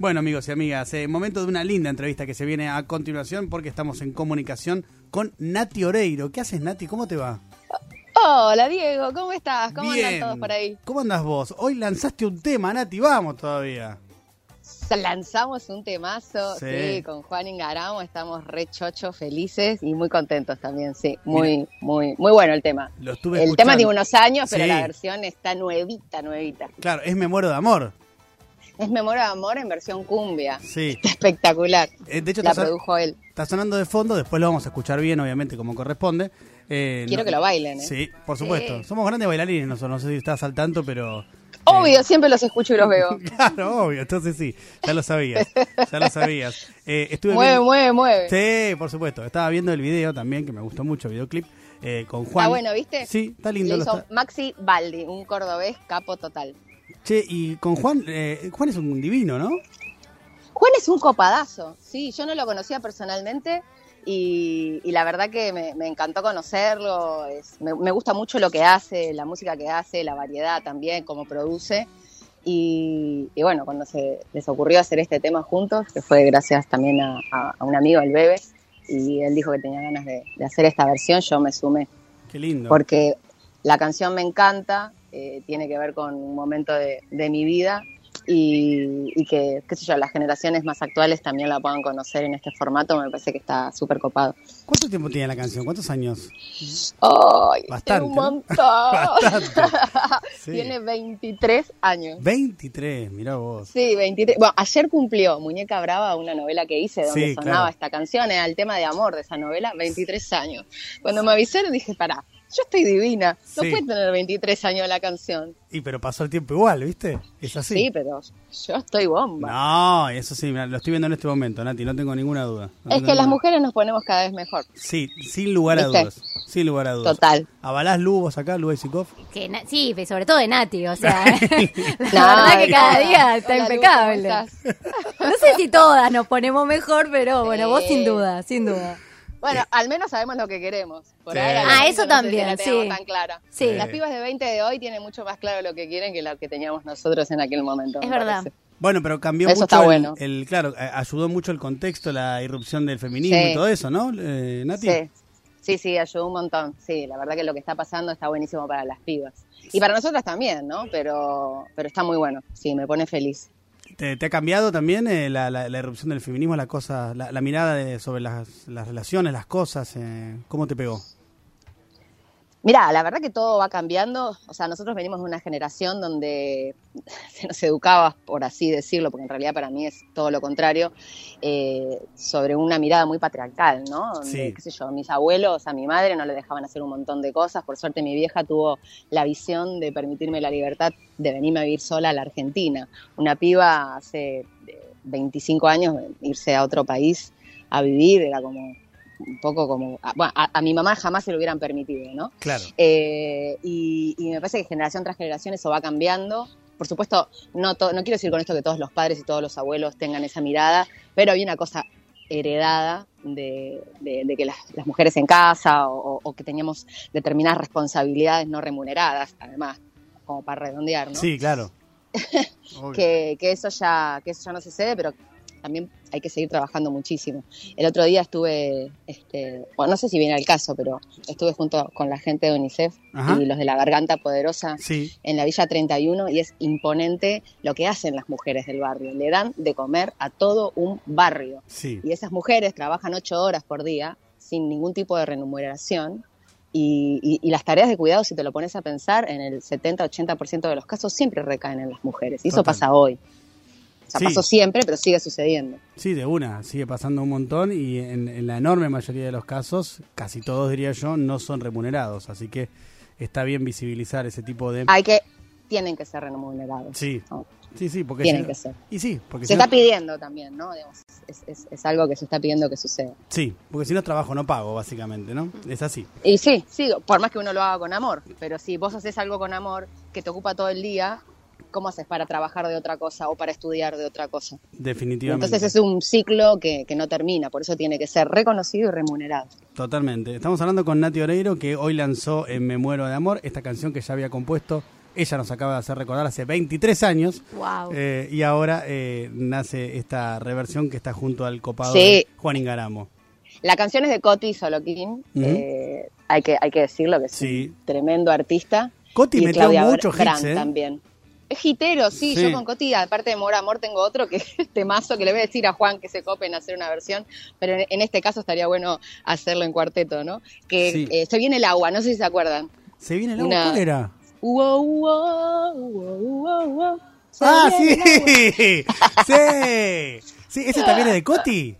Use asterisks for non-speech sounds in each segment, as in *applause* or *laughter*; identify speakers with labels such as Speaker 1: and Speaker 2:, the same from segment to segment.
Speaker 1: Bueno, amigos y amigas, eh, momento de una linda entrevista que se viene a continuación porque estamos en comunicación con Nati Oreiro. ¿Qué haces, Nati? ¿Cómo te va?
Speaker 2: Hola, Diego, ¿cómo estás? ¿Cómo
Speaker 1: Bien.
Speaker 2: andan todos por ahí?
Speaker 1: ¿Cómo andas vos? Hoy lanzaste un tema, Nati, vamos todavía.
Speaker 2: Lanzamos un temazo,
Speaker 1: Sí.
Speaker 2: sí, con Juan Ingaramo, estamos re chochos, felices y muy contentos también, sí, muy, muy, muy bueno el tema.
Speaker 1: Lo estuve
Speaker 2: El
Speaker 1: escuchando.
Speaker 2: tema tiene unos años, pero
Speaker 1: Sí.
Speaker 2: la versión está nuevita, nuevita.
Speaker 1: Claro, es Me muero de amor.
Speaker 2: Es Memoria de Amor en versión cumbia.
Speaker 1: Sí.
Speaker 2: Está espectacular.
Speaker 1: Eh, de hecho,
Speaker 2: La produjo él.
Speaker 1: está sonando de fondo, después lo vamos a escuchar bien, obviamente, como corresponde. Eh,
Speaker 2: Quiero
Speaker 1: no-
Speaker 2: que lo bailen, ¿eh?
Speaker 1: Sí, por supuesto.
Speaker 2: Sí.
Speaker 1: Somos grandes bailarines nosotros, no sé si estás al tanto, pero...
Speaker 2: Obvio, siempre los escucho y los veo. *laughs*
Speaker 1: Claro, obvio, entonces sí, ya lo sabías, ya lo sabías. *laughs* Eh, estuve
Speaker 2: mueve,
Speaker 1: viendo-
Speaker 2: mueve, mueve.
Speaker 1: Sí, por supuesto. Estaba viendo el video también, que me gustó mucho, el videoclip, eh, con Juan.
Speaker 2: Está bueno, ¿viste?
Speaker 1: Sí, está lindo. Lo
Speaker 2: hizo
Speaker 1: está-
Speaker 2: Maxi Baldi, un cordobés capo total.
Speaker 1: Che, y con Juan, eh, Juan es un divino, ¿no?
Speaker 2: Juan es un copadazo, sí, yo no lo conocía personalmente y, y la verdad que me, me encantó conocerlo, es- me, me gusta mucho lo que hace, la música que hace, la variedad también, cómo produce y, y bueno, cuando se les ocurrió hacer este tema juntos, que fue gracias también a, a- a un amigo, el Bebe, y él dijo que tenía ganas de, de hacer esta versión, yo me sumé
Speaker 1: Qué lindo.
Speaker 2: porque la canción me encanta, eh, tiene que ver con un momento de, de mi vida y, y que, qué sé yo, las generaciones más actuales también la puedan conocer en este formato, me parece que está súper copado.
Speaker 1: ¿Cuánto tiempo tiene la canción? ¿Cuántos años?
Speaker 2: ¡Ay!
Speaker 1: Bastante,
Speaker 2: Un montón. *laughs*
Speaker 1: Bastante. *laughs* Sí.
Speaker 2: Tiene 23 años.
Speaker 1: 23, mirá vos.
Speaker 2: Sí, 23. Bueno, ayer cumplió Muñeca Brava, una novela que hice donde
Speaker 1: Sí,
Speaker 2: sonaba
Speaker 1: claro.
Speaker 2: esta canción, era el tema de amor de esa novela, 23 años. Cuando me avisaron dije, pará, yo estoy divina, no
Speaker 1: Sí.
Speaker 2: puede tener 23 años la canción.
Speaker 1: Y pero pasó el tiempo igual, ¿viste? Es así.
Speaker 2: Sí, pero yo estoy bomba.
Speaker 1: No, eso sí, lo estoy viendo en este momento, Nati, no tengo ninguna duda. No
Speaker 2: es que las mujeres nos ponemos cada vez mejor.
Speaker 1: Sí, sin lugar a
Speaker 2: ¿Viste?
Speaker 1: dudas. Sin lugar a dudas.
Speaker 2: Total.
Speaker 1: ¿Avalás Lu vos acá, Lu Isikov?
Speaker 3: Que sí, y sobre todo de Nati, o sea, *laughs* *laughs* la
Speaker 2: No,
Speaker 3: verdad que cada día está
Speaker 2: hola,
Speaker 3: impecable. No sé si todas nos ponemos mejor, pero bueno, vos sin duda, sin duda.
Speaker 2: Bueno, al menos sabemos lo que queremos. Por
Speaker 1: Sí.
Speaker 2: ahora,
Speaker 1: Ah,
Speaker 3: eso
Speaker 2: no sé si
Speaker 3: también,
Speaker 2: la
Speaker 3: sí.
Speaker 2: tan clara.
Speaker 3: Sí.
Speaker 2: Las pibas de 20 de hoy tienen mucho más claro lo que quieren que lo que teníamos nosotros en aquel momento.
Speaker 3: Es verdad.
Speaker 2: parece.
Speaker 1: Bueno, pero cambió
Speaker 2: Eso
Speaker 1: mucho
Speaker 2: está
Speaker 1: el,
Speaker 2: bueno.
Speaker 1: el- claro, eh, ayudó mucho el contexto, la irrupción del feminismo
Speaker 2: Sí.
Speaker 1: y todo eso, ¿no? Eh, Nati.
Speaker 2: Sí. Sí, sí, ayudó un montón. Sí, la verdad que lo que está pasando está buenísimo para las pibas. Y para nosotras también, ¿no? Pero, pero está muy bueno. Sí, me pone feliz.
Speaker 1: ¿Te, ha cambiado también eh, la, la, la irrupción del feminismo, la cosa, la, la mirada de- sobre las, las relaciones, las cosas? eh, ¿Cómo te pegó?
Speaker 2: Mira, la verdad que todo va cambiando. O sea, nosotros venimos de una generación donde *laughs* se nos educaba, por así decirlo, porque en realidad para mí es todo lo contrario, eh, sobre una mirada muy patriarcal, ¿no? Donde,
Speaker 1: Sí.
Speaker 2: qué sé yo, mis abuelos, a mi madre no le dejaban hacer un montón de cosas. Por suerte mi vieja tuvo la visión de permitirme la libertad de venirme a vivir sola a la Argentina. Una piba hace eh, 25 años, irse a otro país a vivir, era como un poco como... a- bueno, a- a mi mamá jamás se lo hubieran permitido, ¿no?
Speaker 1: Claro.
Speaker 2: Eh, y, y me parece que generación tras generación eso va cambiando. Por supuesto, no, to- no quiero decir con esto que todos los padres y todos los abuelos tengan esa mirada, pero hay una cosa heredada de, de- de que las, las mujeres en casa o, o- que teníamos determinadas responsabilidades no remuneradas, además, como para redondear, ¿no?
Speaker 1: Sí, claro. *laughs*
Speaker 2: Que, que eso ya que eso ya no sucede pero también hay que seguir trabajando muchísimo el otro día estuve este bueno no sé si viene al caso pero estuve junto con la gente de UNICEF
Speaker 1: Ajá.
Speaker 2: y los de la Garganta Poderosa
Speaker 1: Sí,
Speaker 2: en la Villa 31 y es imponente lo que hacen las mujeres del barrio le dan de comer a todo un barrio
Speaker 1: sí.
Speaker 2: y esas mujeres trabajan ocho horas por día sin ningún tipo de remuneración y, y- y las tareas de cuidado, si te lo pones a pensar, en el 70-80% de los casos siempre recaen en las mujeres. Y eso pasa hoy. O sea,
Speaker 1: Sí.
Speaker 2: pasó siempre, pero sigue sucediendo.
Speaker 1: Sí, de una, sigue pasando un montón y en, en la enorme mayoría de los casos, casi todos diría yo, no son remunerados, así que está bien visibilizar ese tipo de...
Speaker 2: Hay que, tienen que ser remunerados.
Speaker 1: Sí,
Speaker 2: No,
Speaker 1: sí, sí, porque...
Speaker 2: tienen
Speaker 1: si no-
Speaker 2: que ser.
Speaker 1: Y sí, porque
Speaker 2: Se
Speaker 1: si no-
Speaker 2: está pidiendo también, ¿no? Digamos, es, es- es algo que se está pidiendo que suceda.
Speaker 1: Sí, porque si no trabajo no pago, básicamente, ¿no? Es así.
Speaker 2: Y sí, sí, por más que uno lo haga con amor, pero si vos haces algo con amor que te ocupa todo el día, ¿cómo haces para trabajar de otra cosa o para estudiar de otra cosa?
Speaker 1: Definitivamente.
Speaker 2: Entonces es un ciclo que, que no termina, por eso tiene que ser reconocido y remunerado.
Speaker 1: Totalmente. Estamos hablando con Nati Oreiro, que hoy lanzó en Me Muero de Amor, esta canción que ya había compuesto ella nos acaba de hacer recordar hace 23 años.
Speaker 3: Wow.
Speaker 1: Eh, y ahora eh, nace esta reversión que está junto al copado
Speaker 2: Sí.
Speaker 1: de Juan Ingaramo.
Speaker 2: La canción es de Coti Soloquín, eh, hay, que, hay que decirlo, que es
Speaker 1: Sí.
Speaker 2: un tremendo artista.
Speaker 1: Coti
Speaker 2: y
Speaker 1: metió
Speaker 2: Claudia
Speaker 1: muchos
Speaker 2: Brand
Speaker 1: hits, ¿eh?
Speaker 2: también. Es hitero, sí,
Speaker 1: Sí.
Speaker 2: yo con Coti, aparte de Mora Amor, tengo otro que *laughs* es temazo que le voy a decir a Juan que se copen a hacer una versión, pero en, en este caso estaría bueno hacerlo en cuarteto, ¿no? Que
Speaker 1: Sí.
Speaker 2: eh, se viene el agua, no sé si se acuerdan.
Speaker 1: ¿Se viene el agua?
Speaker 2: Una-
Speaker 1: ¿Cuál era?
Speaker 2: Uo, uo, uo, uo, uo. Se
Speaker 1: ¡Ah, sí! *laughs* ¡Sí! ¿Sí? ¿Ese también es de Coti?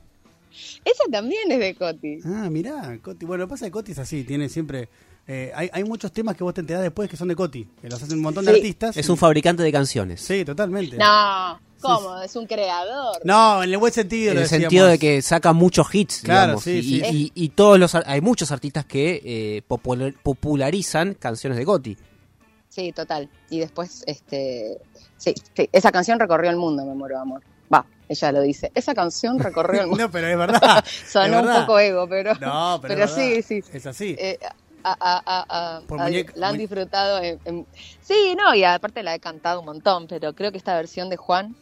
Speaker 2: Esa también es de Coti.
Speaker 1: Ah, mirá, Coti. Bueno, lo que pasa es que Coti es así, tiene siempre... eh, hay, hay muchos temas que vos te enterás después que son de Coti, que los hacen un montón de artistas.
Speaker 4: Es un fabricante de canciones.
Speaker 1: Sí, totalmente.
Speaker 2: No, ¿cómo? Es un creador.
Speaker 1: No, en el buen sentido.
Speaker 4: en
Speaker 1: lo
Speaker 4: el
Speaker 1: decíamos.
Speaker 4: sentido de que saca muchos hits,
Speaker 1: Claro,
Speaker 4: digamos,
Speaker 1: sí,
Speaker 4: y,
Speaker 1: sí.
Speaker 4: y- y todos los ar- hay muchos artistas que eh, popular- popularizan canciones de Gotti.
Speaker 2: Sí, total. Y después, este, sí, sí, esa canción recorrió el mundo, me muero de amor. Va, ella lo dice. Esa canción recorrió el *laughs* mundo.
Speaker 1: No, pero es verdad. *laughs* es
Speaker 2: Sonó un poco ego, pero,
Speaker 1: No, pero,
Speaker 2: pero
Speaker 1: es
Speaker 2: sí, sí.
Speaker 1: Es así.
Speaker 2: Eh, a- a- a- a-
Speaker 1: Por
Speaker 2: a-
Speaker 1: muñeca-
Speaker 2: la han disfrutado. en- en- sí, no, y aparte la he cantado un montón, pero creo que esta versión de Juan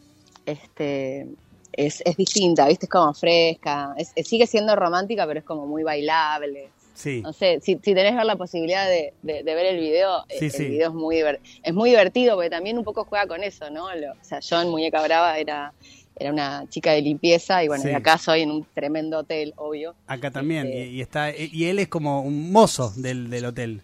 Speaker 2: este, es, es distinta, ¿viste? Es como fresca. Es- es- sigue siendo romántica, pero es como muy bailable.
Speaker 1: sí.
Speaker 2: No sé, si, si tenés ver la posibilidad de, de- de ver el video, eh,
Speaker 1: Sí,
Speaker 2: el
Speaker 1: sí.
Speaker 2: video es muy, es muy divertido porque también un poco juega con eso, ¿no? Lo- o sea, yo en Muñeca Brava era, era una chica de limpieza y bueno,
Speaker 1: Sí.
Speaker 2: y acá soy en un tremendo hotel, obvio.
Speaker 1: Acá también.
Speaker 2: Este-
Speaker 1: Y, y está, y él es como un mozo del, del hotel.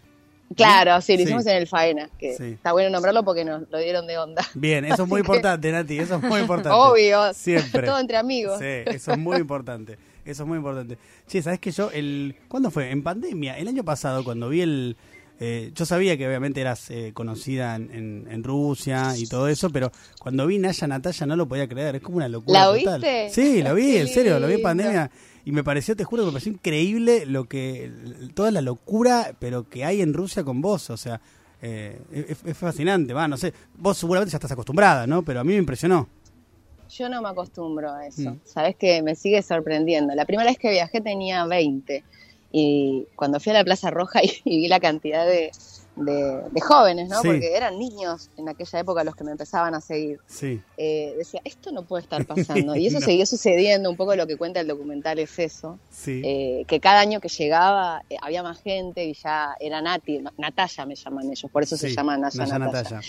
Speaker 2: Claro, sí, lo
Speaker 1: Sí.
Speaker 2: hicimos en el Faena, que
Speaker 1: Sí.
Speaker 2: está bueno nombrarlo porque nos lo dieron de onda.
Speaker 1: Bien, eso es *laughs* muy
Speaker 2: que-
Speaker 1: importante, Nati. Eso es muy importante.
Speaker 2: Obvio,
Speaker 1: Siempre.
Speaker 2: todo entre amigos.
Speaker 1: Sí, eso es muy importante. Eso es muy importante. Che, ¿sabes que yo, el ¿cuándo fue? En pandemia, el año pasado, cuando vi el... eh, yo sabía que obviamente eras eh, conocida en, en- en Rusia y todo eso, pero cuando vi Naya Natalia no lo podía creer. Es como una locura
Speaker 2: ¿La
Speaker 1: total.
Speaker 2: viste?
Speaker 1: Sí, lo vi, *laughs* en serio, lo vi en pandemia. Y me pareció, te juro, que me pareció increíble lo que... Toda la locura, pero que hay en Rusia con vos. O sea, eh, es, es fascinante. Va, no sé, vos seguramente ya estás acostumbrada, ¿no? Pero a mí me impresionó.
Speaker 2: Yo no me acostumbro a eso.
Speaker 1: Mm.
Speaker 2: Sabes que me sigue sorprendiendo. La primera vez que viajé tenía 20 y cuando fui a la Plaza Roja *laughs* y, y vi la cantidad de, de- de jóvenes, ¿no?
Speaker 1: Sí.
Speaker 2: Porque eran niños en aquella época los que me empezaban a seguir.
Speaker 1: Sí.
Speaker 2: Eh, decía, esto no puede estar *laughs* pasando. Y eso
Speaker 1: No.
Speaker 2: siguió sucediendo. Un poco lo que cuenta el documental es eso.
Speaker 1: Sí.
Speaker 2: Eh, que cada año que llegaba eh, había más gente y ya era Nati, Natalia me llaman ellos, por eso se llama Naya. Natalia.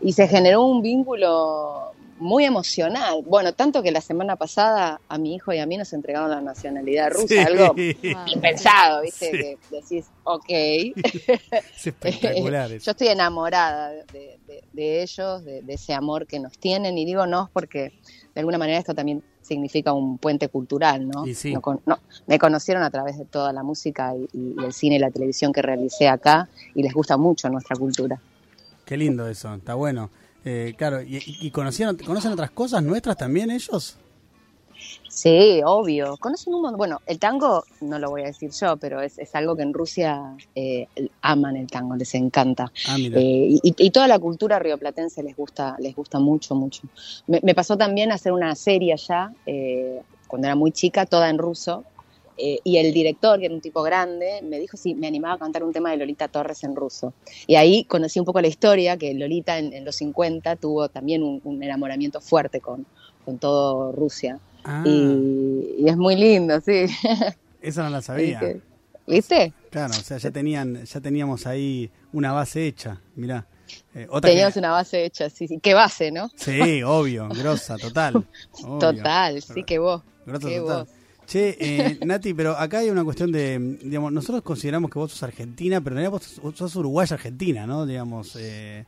Speaker 2: Y se generó un vínculo muy emocional. Bueno, tanto que la semana pasada a mi hijo y a mí nos entregaron la nacionalidad rusa,
Speaker 1: Sí.
Speaker 2: algo
Speaker 3: Wow.
Speaker 2: impensado, ¿viste?
Speaker 1: Sí.
Speaker 2: Que decís, ok. *laughs*
Speaker 1: Es espectacular. *laughs*
Speaker 2: Yo estoy enamorada de, de- de ellos, de, de ese amor que nos tienen, y digo no porque de alguna manera esto también significa un puente cultural, ¿no?
Speaker 1: Sí.
Speaker 2: No me conocieron a través de toda la música y, y el cine y la televisión que realicé acá, y les gusta mucho nuestra cultura.
Speaker 1: Qué lindo eso, está bueno. Eh, claro, ¿y, y- conocieron, conocen otras cosas nuestras también ellos?
Speaker 2: Sí, obvio. Conocen un montón. Bueno, el tango, no lo voy a decir yo, pero es, es algo que en Rusia eh, aman el tango, les encanta.
Speaker 1: Ah, mira.
Speaker 2: Eh, y, y toda la cultura rioplatense les gusta, les gusta mucho, mucho. Me, me pasó también hacer una serie allá, eh, cuando era muy chica, toda en ruso. Eh, y el director, que era un tipo grande, me dijo si me animaba a cantar un tema de Lolita Torres en ruso. Y ahí conocí un poco la historia, que Lolita en, en los 50 tuvo también un, un enamoramiento fuerte con, con todo Rusia.
Speaker 1: Ah,
Speaker 2: Y, y es muy lindo, sí. *laughs*
Speaker 1: esa no la sabía.
Speaker 2: ¿Viste?
Speaker 1: Claro, o sea, ya tenían, ya teníamos ahí una base hecha, mirá. Eh, otra
Speaker 2: Teníamos
Speaker 1: que-
Speaker 2: una base hecha, sí, sí. ¿Qué base, no?
Speaker 1: Sí, obvio, grosa, total. *laughs* obvio.
Speaker 2: Total, sí que vos.
Speaker 1: Grosa total.
Speaker 2: vos.
Speaker 1: Che, eh, *laughs* Nati, pero acá hay una cuestión de, digamos, nosotros consideramos que vos sos argentina, pero en realidad vos sos, sos uruguaya argentina, ¿no? Digamos, eh,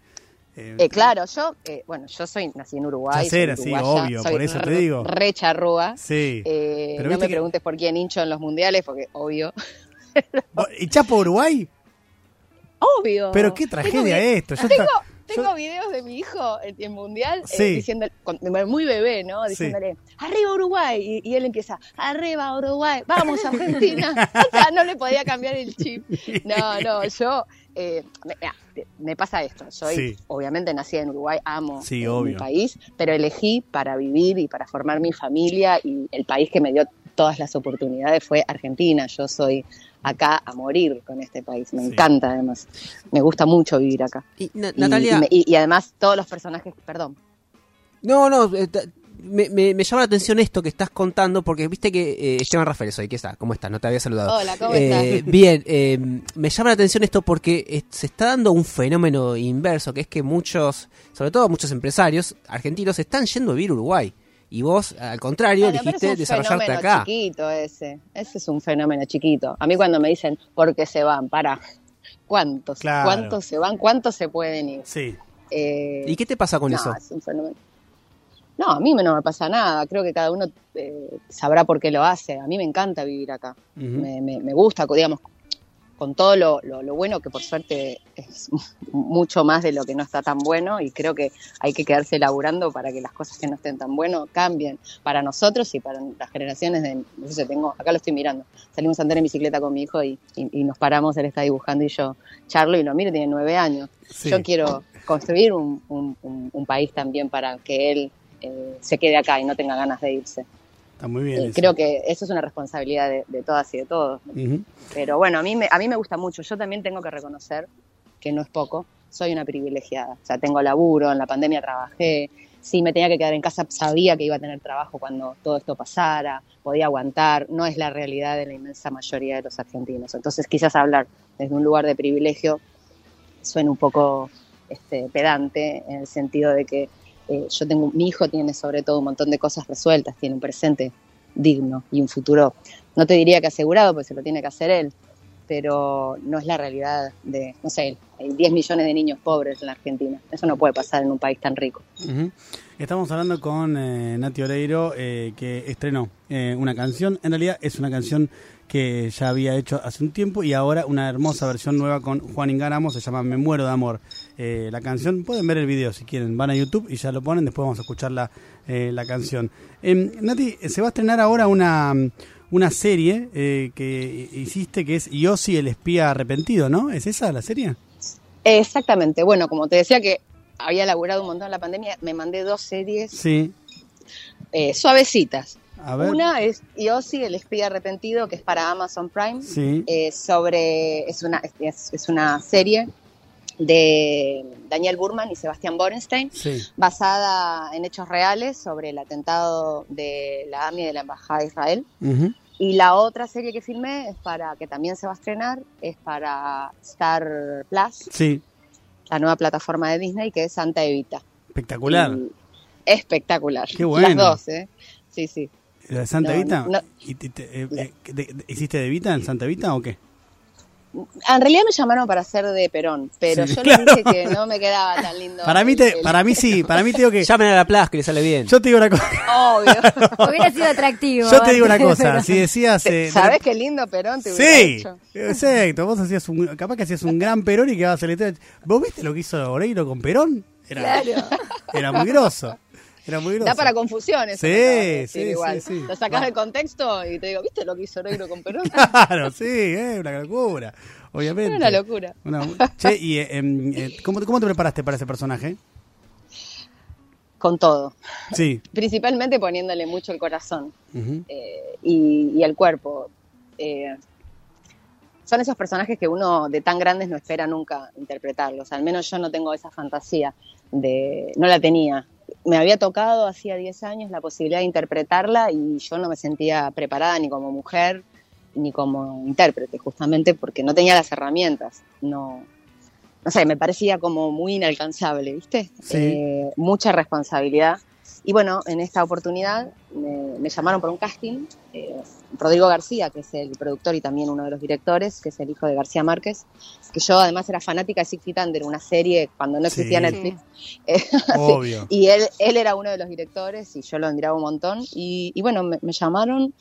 Speaker 1: eh,
Speaker 2: Eh, claro, yo, eh, bueno, yo soy nací en Uruguay.
Speaker 1: Sé,
Speaker 2: soy
Speaker 1: sí, obvio,
Speaker 2: soy
Speaker 1: por eso te digo.
Speaker 2: Re charrúa.
Speaker 1: Sí.
Speaker 2: Eh,
Speaker 1: Pero
Speaker 2: no me
Speaker 1: que-
Speaker 2: preguntes por quién hincho en los mundiales, porque obvio.
Speaker 1: ¿Vos ¿Echás por Uruguay? *laughs*
Speaker 2: Obvio.
Speaker 1: Pero qué tragedia esto. Yo
Speaker 2: Tengo, tengo
Speaker 1: yo-
Speaker 2: videos de mi hijo en, mundial eh,
Speaker 1: Sí.
Speaker 2: diciendo, con- muy bebé, ¿no?
Speaker 1: Sí.
Speaker 2: Diciéndole, arriba Uruguay. Y, y él empieza, arriba Uruguay, vamos Argentina. *laughs* o sea, no le podía cambiar el chip. No, no, yo, eh, me, mira, te- me pasa esto. Soy,
Speaker 1: Sí.
Speaker 2: obviamente, nacida en Uruguay, amo eh, mi país, pero elegí para vivir y para formar mi familia y el país que me dio todas las oportunidades fue Argentina. Yo soy acá a morir con este país. Me
Speaker 1: Sí.
Speaker 2: encanta además. Me gusta mucho vivir acá.
Speaker 4: Y, Na-
Speaker 2: Y-
Speaker 4: Natalia,
Speaker 2: y, me- y- y además todos los personajes, perdón.
Speaker 4: no, no, eh, me, me- me llama la atención esto que estás contando, porque viste que eh, Esteban Rafael soy, ¿qué está? ¿Cómo estás? No te había saludado.
Speaker 2: Hola, ¿cómo
Speaker 4: Eh,
Speaker 2: estás? *laughs*
Speaker 4: Bien, eh, me llama la atención esto porque eh, se está dando un fenómeno inverso, que es que muchos, sobre todo muchos empresarios argentinos, están yendo a vivir a Uruguay. Y vos, al contrario,
Speaker 2: Bueno, pero
Speaker 4: elegiste
Speaker 2: es un
Speaker 4: desarrollarte
Speaker 2: fenómeno
Speaker 4: acá.
Speaker 2: chiquito ese. Ese es un fenómeno chiquito. A mí cuando me dicen, ¿por qué se van? Para. ¿Cuántos?
Speaker 1: Claro.
Speaker 2: ¿Cuántos se van? ¿Cuántos se pueden ir?
Speaker 1: Sí.
Speaker 2: Eh,
Speaker 4: ¿Y qué te pasa con
Speaker 2: no,
Speaker 4: eso?
Speaker 2: es un fenómeno. No, a mí no me pasa nada. Creo que cada uno eh, sabrá por qué lo hace. A mí me encanta vivir acá.
Speaker 1: Ujú.
Speaker 2: me, me- me gusta, digamos, con todo lo, lo- lo bueno que por suerte es *laughs* mucho más de lo que no está tan bueno y creo que hay que quedarse laburando para que las cosas que no estén tan bueno cambien para nosotros y para las generaciones de, no sé, tengo, acá lo estoy mirando, salimos a andar en bicicleta con mi hijo y, y- y nos paramos, él está dibujando y yo charlo y lo miro, tiene nueve años.
Speaker 1: Sí.
Speaker 2: Yo quiero construir un, un- un- un país también para que él eh, se quede acá y no tenga ganas de irse.
Speaker 1: Está muy bien.
Speaker 2: Eh,
Speaker 1: eso.
Speaker 2: creo que eso es una responsabilidad de, de todas y de todos. Pero bueno, a mí, me, a mí me gusta mucho. Yo también tengo que reconocer que no es poco. Soy una privilegiada. O sea, tengo laburo, en la pandemia trabajé. Si me tenía que quedar en casa, sabía que iba a tener trabajo cuando todo esto pasara, podía aguantar. No es la realidad de la inmensa mayoría de los argentinos. Entonces, quizás hablar desde un lugar de privilegio suena un poco este, pedante en el sentido de que eh, yo tengo, mi hijo tiene sobre todo un montón de cosas resueltas, tiene un presente digno y un futuro, no te diría que asegurado, porque se lo tiene que hacer él, pero no es la realidad de, no sé, hay 10 millones de niños pobres en la Argentina. Eso no puede pasar en un país tan rico.
Speaker 1: Ujú. Estamos hablando con eh, Nati Oreiro, eh, que estrenó eh, una canción. En realidad es una canción que ya había hecho hace un tiempo y ahora una hermosa versión nueva con Juan Ingaramo, se llama Me Muero de Amor. Eh, la canción, pueden ver el video si quieren, van a YouTube y ya lo ponen, después vamos a escuchar la, eh, la canción. Em, Nati, se va a estrenar ahora una, una serie eh, que hiciste que es Yossi el espía arrepentido, ¿no? ¿Es esa la serie?
Speaker 2: Exactamente. Bueno, como te decía que había laburado un montón en la pandemia, me mandé dos series
Speaker 1: Sí.
Speaker 2: eh, suavecitas.
Speaker 1: A ver.
Speaker 2: Una es Yossi, el espía arrepentido, que es para Amazon Prime.
Speaker 1: Sí.
Speaker 2: eh, sobre es una es, es una serie de Daniel Burman y Sebastián Borenstein
Speaker 1: Sí.
Speaker 2: basada en hechos reales sobre el atentado de la AMI de la Embajada de Israel.
Speaker 1: Ujú.
Speaker 2: Y la otra serie que filmé es para que también se va a estrenar es para Star Plus,
Speaker 1: Sí.
Speaker 2: la nueva plataforma de Disney que es Santa Evita.
Speaker 1: Espectacular.
Speaker 2: Y espectacular.
Speaker 1: Qué bueno.
Speaker 2: Las dos, ¿eh? Sí, sí.
Speaker 1: ¿La de Santa
Speaker 2: No,
Speaker 1: Evita?
Speaker 2: no.
Speaker 1: ¿Y te- te- eh, eh, de- de- ¿Hiciste de Evita en Santa Evita o qué?
Speaker 2: En realidad me llamaron para hacer de Perón, pero
Speaker 1: Sí,
Speaker 2: yo
Speaker 1: claro.
Speaker 2: les dije que no me quedaba tan lindo.
Speaker 1: Para mí,
Speaker 2: el-
Speaker 1: te,
Speaker 2: el-
Speaker 1: para mí sí, para mí te digo que... *laughs*
Speaker 4: Llamen a la plaza que le sale bien.
Speaker 1: Yo te digo una cosa.
Speaker 2: Obvio. *laughs*
Speaker 3: Hubiera sido atractivo.
Speaker 1: Yo te digo una cosa. Si decías... eh,
Speaker 2: ¿Sabes qué lindo Perón te hubiera
Speaker 1: Sí,
Speaker 2: hecho?
Speaker 1: exacto. Vos hacías un, capaz que hacías un gran Perón y quedabas historia. ¿Vos viste lo que hizo Oreiro con Perón? Era,
Speaker 3: Claro.
Speaker 1: era muy grosso. Era muy grosso.
Speaker 2: Da para confusiones.
Speaker 1: Sí, sí, sí, sí.
Speaker 2: Lo sacás del contexto y te digo, ¿viste lo que hizo Negro con Perón? *laughs*
Speaker 1: Claro, sí, eh, una locura. Obviamente.
Speaker 2: Una locura.
Speaker 1: Una- che, y eh, em, eh, ¿cómo, ¿cómo te preparaste para ese personaje?
Speaker 2: Con todo.
Speaker 1: Sí.
Speaker 2: Principalmente poniéndole mucho el corazón eh, y, y el cuerpo. Eh, son esos personajes que uno de tan grandes no espera nunca interpretarlos. Al menos yo no tengo esa fantasía de, no la tenía. Me había tocado hacía 10 años la posibilidad de interpretarla y yo no me sentía preparada ni como mujer ni como intérprete, justamente porque no tenía las herramientas. No, no sé, me parecía como muy inalcanzable, ¿viste?
Speaker 1: Sí.
Speaker 2: Eh, mucha responsabilidad. Y bueno, en esta oportunidad me, me llamaron por un casting. eh, Rodrigo García, que es el productor y también uno de los directores, que es el hijo de García Márquez, que yo además era fanática de Six Feet Under, una serie cuando no existía
Speaker 1: Sí.
Speaker 2: Netflix. Eh, *laughs*
Speaker 1: Obvio.
Speaker 2: y él, él era uno de los directores y yo lo admiraba un montón. Y, y bueno, me, me llamaron.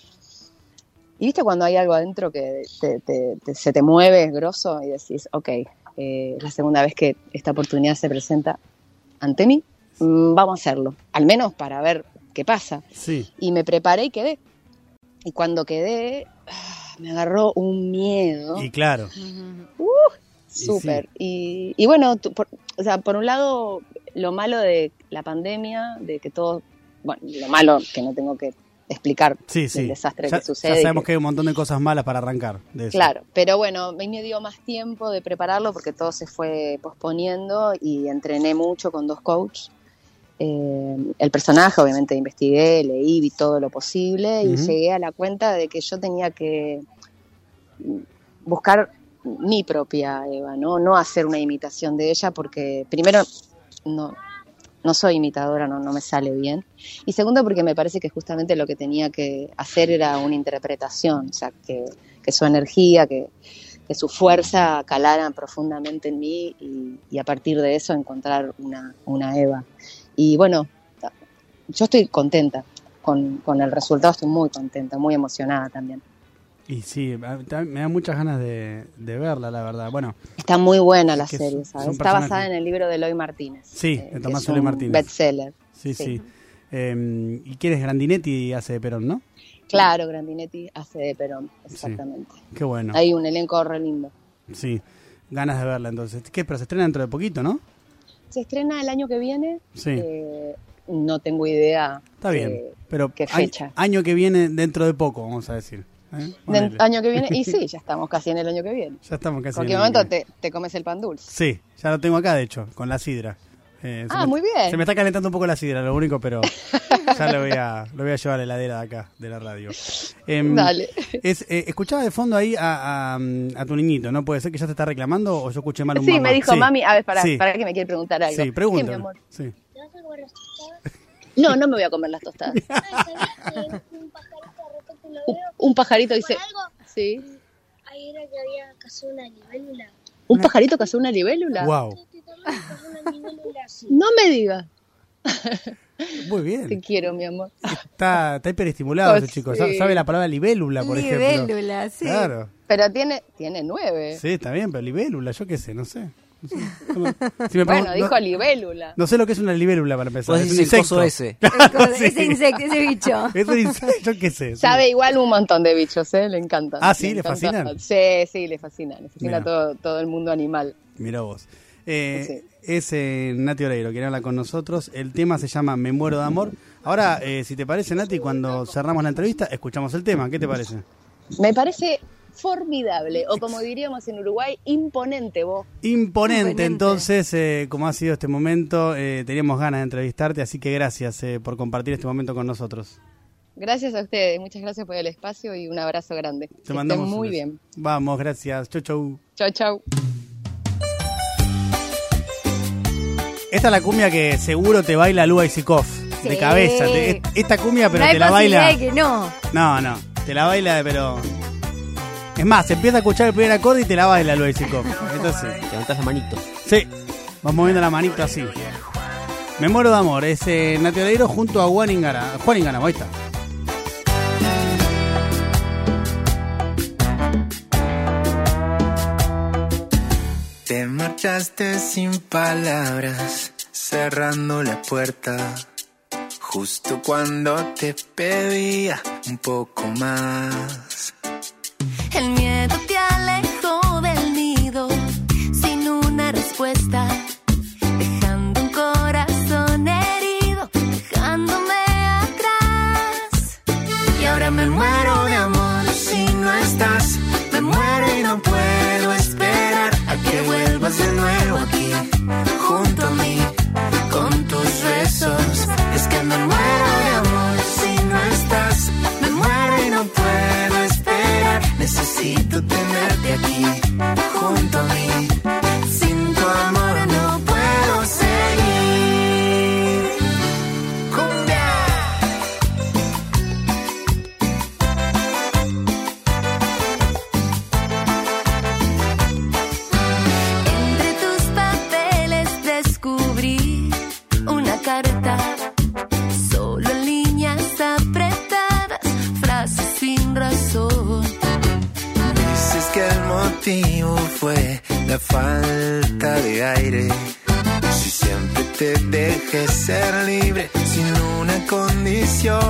Speaker 2: Y viste cuando hay algo adentro que te- te- te- se te mueve grosso y decís, ok, eh, es la segunda vez que esta oportunidad se presenta ante mí, vamos a hacerlo, al menos para ver qué pasa.
Speaker 1: Sí.
Speaker 2: Y me preparé y quedé. Y cuando quedé, ah, me agarró un miedo.
Speaker 1: Y claro.
Speaker 2: Súper. Y, y bueno, tú- por, o sea, por un lado, lo malo de la pandemia, de que todo, bueno, lo malo que no tengo que explicar
Speaker 1: Sí, sí.
Speaker 2: el desastre
Speaker 1: ya,
Speaker 2: que sucede.
Speaker 1: ya
Speaker 2: y
Speaker 1: sabemos
Speaker 2: que-
Speaker 1: que hay un montón de cosas malas para arrancar de eso.
Speaker 2: Claro, pero bueno, a mí me dio más tiempo de prepararlo porque todo se fue posponiendo y entrené mucho con dos coaches. Eh, el personaje, obviamente, investigué, leí, vi todo lo posible y llegué a la cuenta de que yo tenía que buscar mi propia Eva, ¿no? No hacer una imitación de ella porque, primero, no, no soy imitadora, no, no me sale bien. Y segundo, porque me parece que justamente lo que tenía que hacer era una interpretación, o sea, que, que su energía, que, que su fuerza calaran profundamente en mí y, y a partir de eso encontrar una, una Eva. Y bueno, yo estoy contenta con, con el resultado, estoy muy contenta, muy emocionada también.
Speaker 1: Y sí, me da muchas ganas de, de verla, la verdad. Bueno,
Speaker 2: Está muy buena la serie,
Speaker 1: es-
Speaker 2: ¿sabes? Está basada en el libro de Eloy Martínez.
Speaker 1: Sí,
Speaker 2: eh,
Speaker 1: de Tomás Eloy Martínez.
Speaker 2: Bestseller.
Speaker 1: sí, sí.
Speaker 2: Sí.
Speaker 1: Eh, ¿Y quién es Grandinetti hace de Perón, no?
Speaker 2: Claro, Grandinetti hace de Perón, exactamente.
Speaker 1: Qué bueno.
Speaker 2: Hay un elenco re lindo.
Speaker 1: Sí, ganas de verla entonces. ¿Qué? Pero se estrena dentro de poquito, ¿no?
Speaker 2: Se estrena el año que viene.
Speaker 1: Sí.
Speaker 2: eh, no tengo idea.
Speaker 1: Está bien.
Speaker 2: eh,
Speaker 1: Pero
Speaker 2: ¿qué fecha?
Speaker 1: año que viene, dentro de poco, vamos a decir. ¿eh?
Speaker 2: año que viene. Y sí, *laughs* ya estamos casi en el año que viene.
Speaker 1: Ya estamos casi.
Speaker 2: En cualquier momento te, te comes el pan dulce.
Speaker 1: Sí, ya lo tengo acá, de hecho, con la sidra. Eh,
Speaker 2: Ah,
Speaker 1: me-
Speaker 2: muy bien.
Speaker 1: Se me está calentando un poco la sidra, lo único, pero *laughs* ya lo voy a, lo voy a llevar a la heladera de acá, de la radio. Em,
Speaker 2: Dale.
Speaker 1: Es, eh, escuchaba de fondo ahí a, a, a tu niñito, ¿no? ¿Puede ser que ya te está reclamando o yo escuché mal un
Speaker 2: Sí,
Speaker 1: mamá?
Speaker 2: me dijo,
Speaker 1: Sí.
Speaker 2: mami, a ver, para,
Speaker 1: Sí.
Speaker 2: para que me quiere preguntar algo.
Speaker 1: Sí,
Speaker 2: mi
Speaker 1: pregúntale.
Speaker 2: amor.
Speaker 1: Sí.
Speaker 5: ¿Te vas a comer las tostadas?
Speaker 2: No, no me voy a comer las tostadas. *laughs*
Speaker 5: Ah, ¿sabías que un pajarito de repente lo
Speaker 2: Un,
Speaker 5: veo?
Speaker 2: un pajarito
Speaker 5: ¿Por
Speaker 2: dice,
Speaker 5: algo?
Speaker 2: sí.
Speaker 5: Ahí era que había cazado una libélula.
Speaker 2: ¿Un pajarito cazó una libélula?
Speaker 1: Wow,
Speaker 2: No me digas. *laughs*
Speaker 1: muy
Speaker 2: Te
Speaker 1: bien.
Speaker 2: quiero, mi amor.
Speaker 1: Está, está hiperestimulado
Speaker 2: Oh,
Speaker 1: ese chico.
Speaker 2: sí.
Speaker 1: Sabe la palabra libélula, por ejemplo.
Speaker 3: Libélula, sí.
Speaker 1: Claro.
Speaker 2: Pero tiene, tiene nueve.
Speaker 1: Sí, está bien, pero libélula, yo qué sé, no sé. No sé, ¿Cómo? Si me
Speaker 2: Bueno, dijo
Speaker 1: no,
Speaker 2: libélula.
Speaker 1: no sé lo que es una libélula para empezar.
Speaker 4: Vos
Speaker 1: Es un insecto.
Speaker 4: ese. *laughs*
Speaker 1: Sí.
Speaker 3: Ese insecto, ese bicho. *laughs*
Speaker 1: Es un insecto, yo qué sé.
Speaker 2: Sabe igual un montón de bichos, ¿eh? Le encanta.
Speaker 1: Ah, ¿sí? ¿Le
Speaker 2: encanta.
Speaker 1: fascinan?
Speaker 2: Sí, sí, le fascina. Le fascina todo, todo el mundo animal.
Speaker 1: Mira vos. Eh,
Speaker 2: Sí.
Speaker 1: Es eh, Nati Oreiro, quien habla con nosotros. El tema se llama Me muero de amor. Ahora, eh, si te parece, Nati, cuando cerramos la entrevista, escuchamos el tema. ¿Qué te parece?
Speaker 2: Me parece formidable, o como diríamos en Uruguay, imponente vos.
Speaker 1: Imponente,
Speaker 3: Imponente.
Speaker 1: entonces, eh, como ha sido este momento, eh, teníamos ganas de entrevistarte, así que gracias eh, por compartir este momento con nosotros.
Speaker 2: Gracias a ustedes, muchas gracias por el espacio y un abrazo grande.
Speaker 1: Te
Speaker 2: Que
Speaker 1: mandamos
Speaker 2: muy bien.
Speaker 1: Vamos, gracias. Chau, chau.
Speaker 2: Chau, chau.
Speaker 1: Esta es la cumbia que seguro te baila Lua y Sikov. De cabeza. Te- esta cumbia, pero
Speaker 3: no hay
Speaker 1: te la
Speaker 3: posibilidad
Speaker 1: baila.
Speaker 3: de que no.
Speaker 1: No, no. Te la baila, pero. Es más, se empieza a escuchar el primer acorde y te la baila Lua y Sikov. Entonces.
Speaker 4: Levantás la manito.
Speaker 1: Sí, vas moviendo la manito así. Me muero de amor, es eh, Nati Oreiro junto a Juan Ingara. Juan Ingara, ahí está.
Speaker 6: Marchaste sin palabras, cerrando la puerta. Justo cuando te pedía un poco más. Dejé ser libre sin una condición.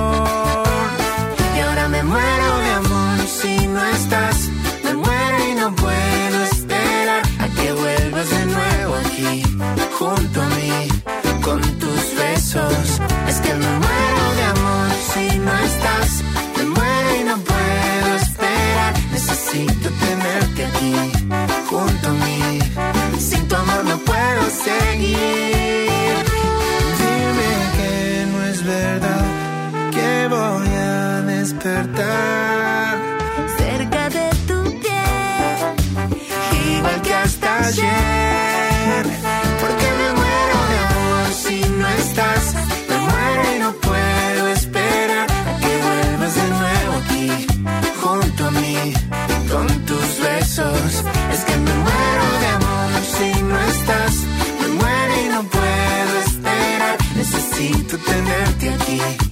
Speaker 6: necesito tenerte aquí